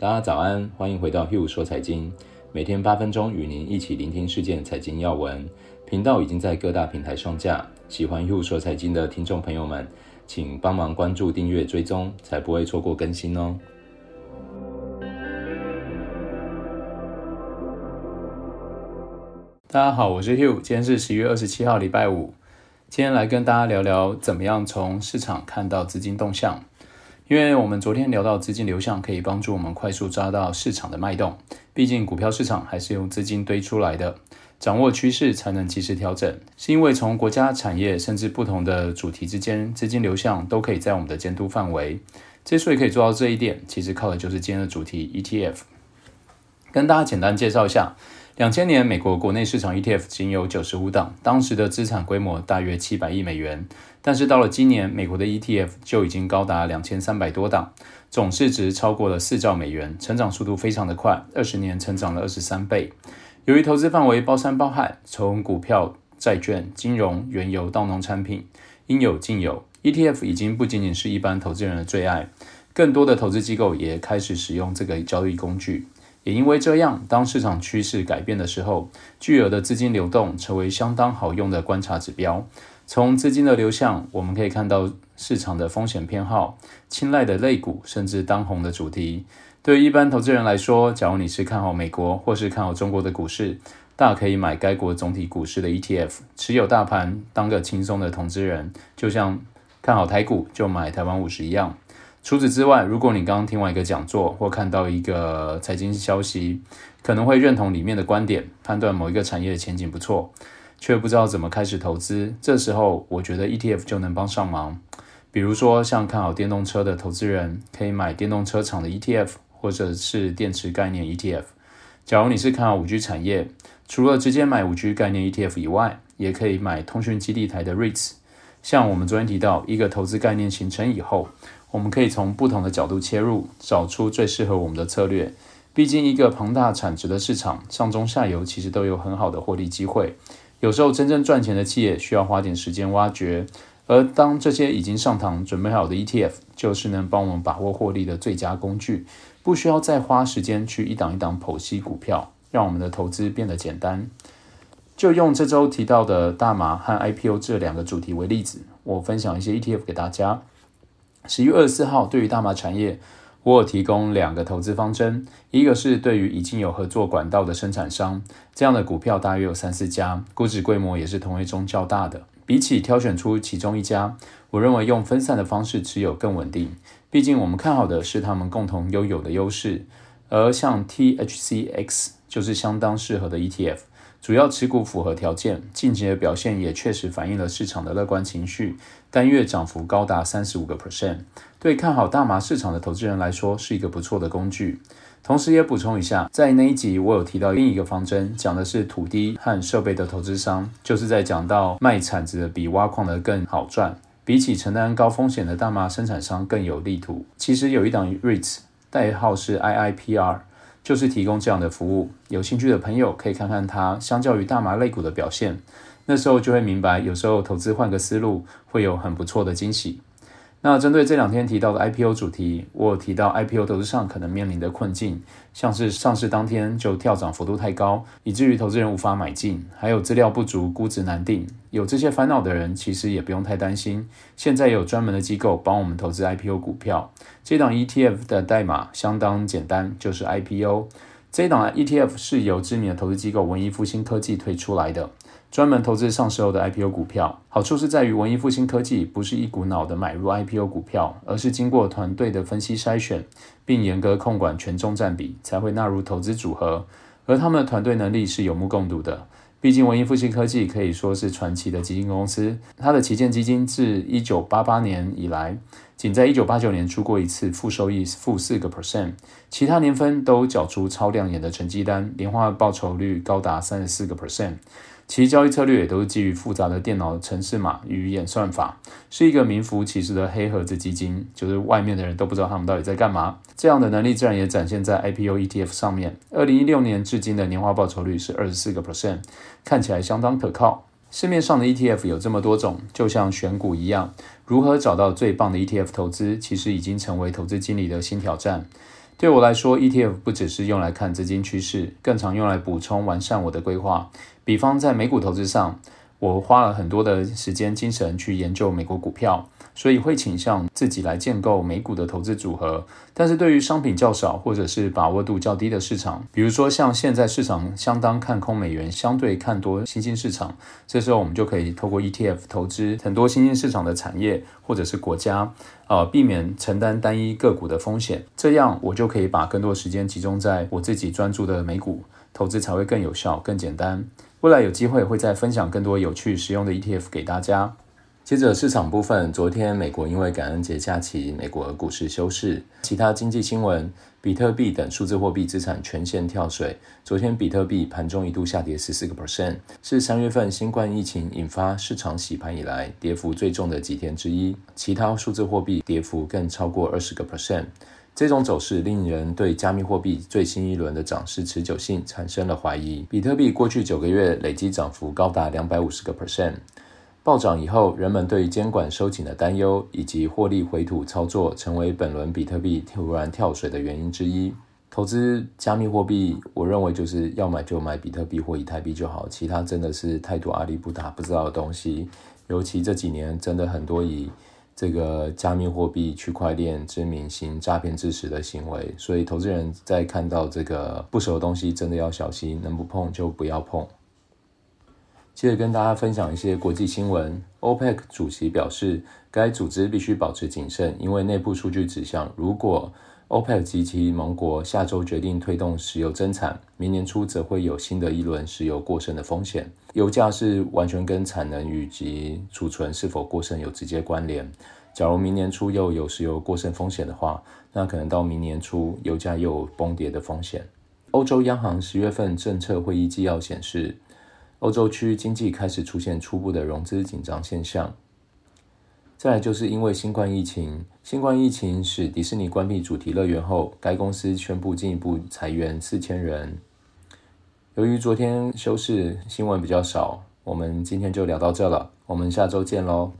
大家早安，欢迎回到 Hugh 说财经，每天八分钟与您一起聆听事件财经要闻。频道已经在各大平台上架，喜欢 Hugh 说财经的听众朋友们，请帮忙关注、订阅、追踪，才不会错过更新哦。大家好，我是 Hugh，今天是十一月二十七号，礼拜五。今天来跟大家聊聊，怎么样从市场看到资金动向。因为我们昨天聊到资金流向可以帮助我们快速抓到市场的脉动，毕竟股票市场还是用资金堆出来的，掌握趋势才能及时调整。是因为从国家产业甚至不同的主题之间，资金流向都可以在我们的监督范围。之所以可以做到这一点，其实靠的就是今天的主题 ETF。跟大家简单介绍一下。两千年，美国国内市场 ETF 仅有九十五档，当时的资产规模大约七百亿美元。但是到了今年，美国的 ETF 就已经高达两千三百多档，总市值超过了四兆美元，成长速度非常的快，二十年成长了二十三倍。由于投资范围包山包海，从股票、债券、金融、原油到农产品，应有尽有，ETF 已经不仅仅是一般投资人的最爱，更多的投资机构也开始使用这个交易工具。也因为这样，当市场趋势改变的时候，巨额的资金流动成为相当好用的观察指标。从资金的流向，我们可以看到市场的风险偏好、青睐的类股，甚至当红的主题。对于一般投资人来说，假如你是看好美国或是看好中国的股市，大可以买该国总体股市的 ETF，持有大盘，当个轻松的投资人，就像看好台股就买台湾五十一样。除此之外，如果你刚刚听完一个讲座或看到一个财经消息，可能会认同里面的观点，判断某一个产业的前景不错，却不知道怎么开始投资，这时候我觉得 ETF 就能帮上忙。比如说，像看好电动车的投资人，可以买电动车厂的 ETF，或者是电池概念 ETF。假如你是看好 5G 产业，除了直接买 5G 概念 ETF 以外，也可以买通讯基地台的 REITs。像我们昨天提到，一个投资概念形成以后，我们可以从不同的角度切入，找出最适合我们的策略。毕竟，一个庞大产值的市场，上中下游其实都有很好的获利机会。有时候，真正赚钱的企业需要花点时间挖掘，而当这些已经上堂准备好的 ETF，就是能帮我们把握获利的最佳工具，不需要再花时间去一档一档剖析股票，让我们的投资变得简单。就用这周提到的大麻和 IPO 这两个主题为例子，我分享一些 ETF 给大家。十月二十四号，对于大麻产业，我有提供两个投资方针。一个是对于已经有合作管道的生产商，这样的股票大约有三四家，估值规模也是同一中较大的。比起挑选出其中一家，我认为用分散的方式持有更稳定。毕竟我们看好的是他们共同拥有的优势，而像 THCX 就是相当适合的 ETF。主要持股符合条件，近期的表现也确实反映了市场的乐观情绪，单月涨幅高达三十五个 percent，对看好大麻市场的投资人来说是一个不错的工具。同时也补充一下，在那一集我有提到另一个方针，讲的是土地和设备的投资商，就是在讲到卖铲子的比挖矿的更好赚，比起承担高风险的大麻生产商更有利图。其实有一档 REITs，代号是 IIPR。就是提供这样的服务，有兴趣的朋友可以看看它相较于大麻类股的表现，那时候就会明白，有时候投资换个思路会有很不错的惊喜。那针对这两天提到的 IPO 主题，我提到 IPO 投资上可能面临的困境，像是上市当天就跳涨幅度太高，以至于投资人无法买进，还有资料不足、估值难定。有这些烦恼的人，其实也不用太担心。现在有专门的机构帮我们投资 IPO 股票，这档 ETF 的代码相当简单，就是 IPO。这档 ETF 是由知名的投资机构文艺复兴科技推出来的。专门投资上市后的 IPO 股票，好处是在于文艺复兴科技不是一股脑的买入 IPO 股票，而是经过团队的分析筛选，并严格控管权重占比，才会纳入投资组合。而他们的团队能力是有目共睹的。毕竟文艺复兴科技可以说是传奇的基金公司，它的旗舰基金自1988年以来，仅在1989年出过一次负收益负四个 percent，其他年份都缴出超亮眼的成绩单，年化报酬率高达三十四个 percent。其交易策略也都是基于复杂的电脑程式码与演算法，是一个名副其实的黑盒子基金，就是外面的人都不知道他们到底在干嘛。这样的能力自然也展现在 IPO ETF 上面。二零一六年至今的年化报酬率是二十四个 percent，看起来相当可靠。市面上的 ETF 有这么多种，就像选股一样，如何找到最棒的 ETF 投资，其实已经成为投资经理的新挑战。对我来说，ETF 不只是用来看资金趋势，更常用来补充完善我的规划。比方在美股投资上，我花了很多的时间精神去研究美国股票。所以会倾向自己来建构美股的投资组合，但是对于商品较少或者是把握度较低的市场，比如说像现在市场相当看空美元，相对看多新兴市场，这时候我们就可以透过 ETF 投资很多新兴市场的产业或者是国家，呃，避免承担单一个股的风险，这样我就可以把更多时间集中在我自己专注的美股投资，才会更有效、更简单。未来有机会会再分享更多有趣实用的 ETF 给大家。接着市场部分，昨天美国因为感恩节假期，美国股市休市。其他经济新闻，比特币等数字货币资产全线跳水。昨天比特币盘中一度下跌十四个 percent，是三月份新冠疫情引发市场洗盘以来跌幅最重的几天之一。其他数字货币跌幅更超过二十个 percent。这种走势令人对加密货币最新一轮的涨势持久性产生了怀疑。比特币过去九个月累计涨幅高达两百五十个 percent。暴涨以后，人们对监管收紧的担忧以及获利回吐操作，成为本轮比特币突然跳水的原因之一。投资加密货币，我认为就是要买就买比特币或以太币就好，其他真的是太多阿里不打不知道的东西。尤其这几年，真的很多以这个加密货币、区块链之名行诈骗致死的行为，所以投资人在看到这个不熟的东西，真的要小心，能不碰就不要碰。接着跟大家分享一些国际新闻。OPEC 主席表示，该组织必须保持谨慎，因为内部数据指向，如果 OPEC 及其盟国下周决定推动石油增产，明年初则会有新的一轮石油过剩的风险。油价是完全跟产能以及储存是否过剩有直接关联。假如明年初又有石油过剩风险的话，那可能到明年初油价又有崩跌的风险。欧洲央行十月份政策会议纪要显示，欧洲区经济开始出现初步的融资紧张现象。再来就是因为新冠疫情，新冠疫情使迪士尼关闭主题乐园后，该公司宣布进一步裁员四千人。由于昨天休市，新闻比较少，我们今天就聊到这了，我们下周见喽。